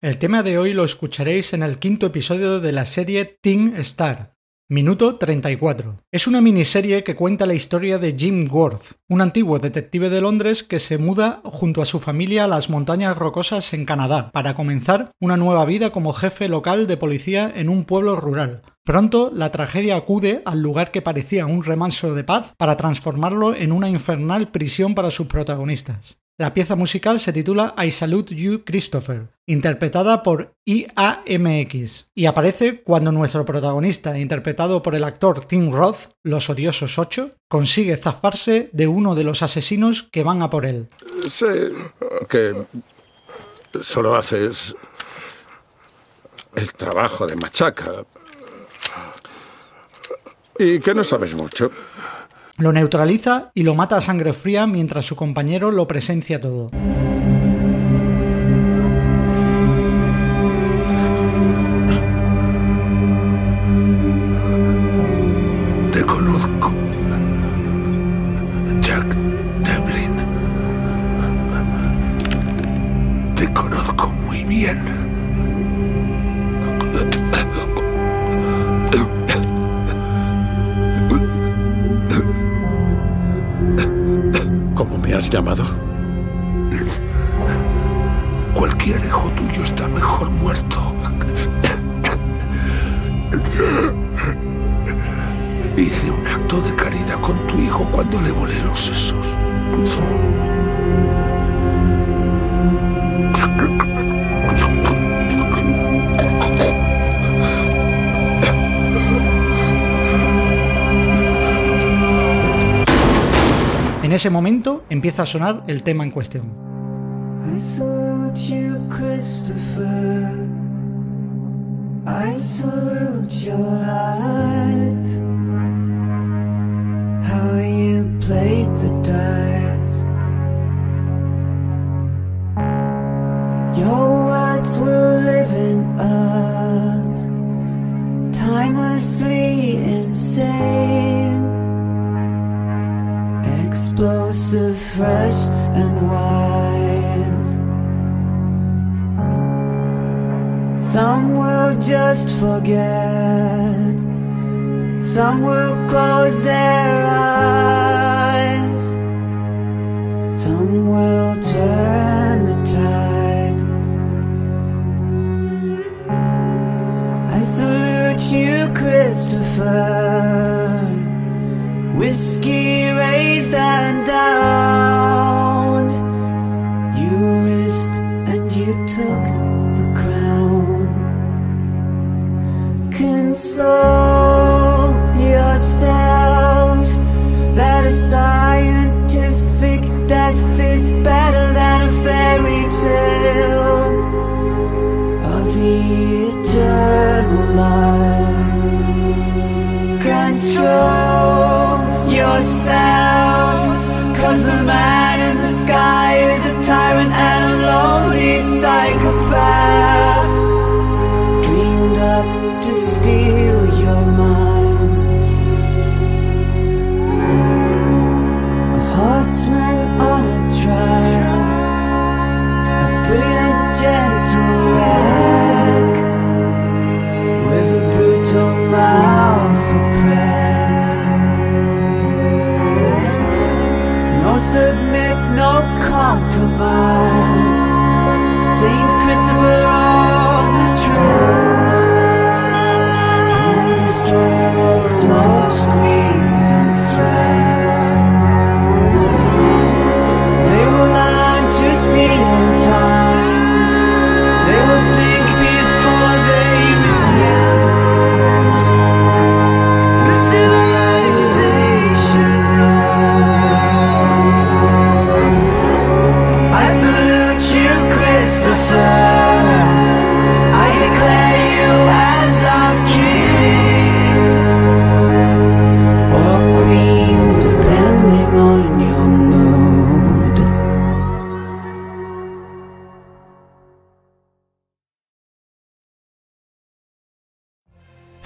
El tema de hoy lo escucharéis en el quinto episodio de la serie Teen Star, Minuto 34. Es una miniserie que cuenta la historia de Jim Worth, un antiguo detective de Londres que se muda junto a su familia a las montañas rocosas en Canadá para comenzar una nueva vida como jefe local de policía en un pueblo rural. Pronto la tragedia acude al lugar que parecía un remanso de paz para transformarlo en una infernal prisión para sus protagonistas. La pieza musical se titula I Salute You Christopher, interpretada por IAMX, y aparece cuando nuestro protagonista, interpretado por el actor Tim Roth, Los Odiosos 8, consigue zafarse de uno de los asesinos que van a por él. Sé que solo haces el trabajo de machaca y que no sabes mucho. Lo neutraliza y lo mata a sangre fría mientras su compañero lo presencia todo. Llamado? Cualquier hijo tuyo está mejor muerto. Hice un acto de caridad con tu hijo cuando le volé los sesos. En ese momento empieza a sonar el tema en cuestión. Explosive, fresh, and wise. Some will just forget. Some will close their eyes. Some will turn the tide. I salute you, Christopher. Whiskey Control yourselves, cause the man in the sky is a tyrant and a lonely psychopath. Dreamed up to steal no compromise. Saint Christopher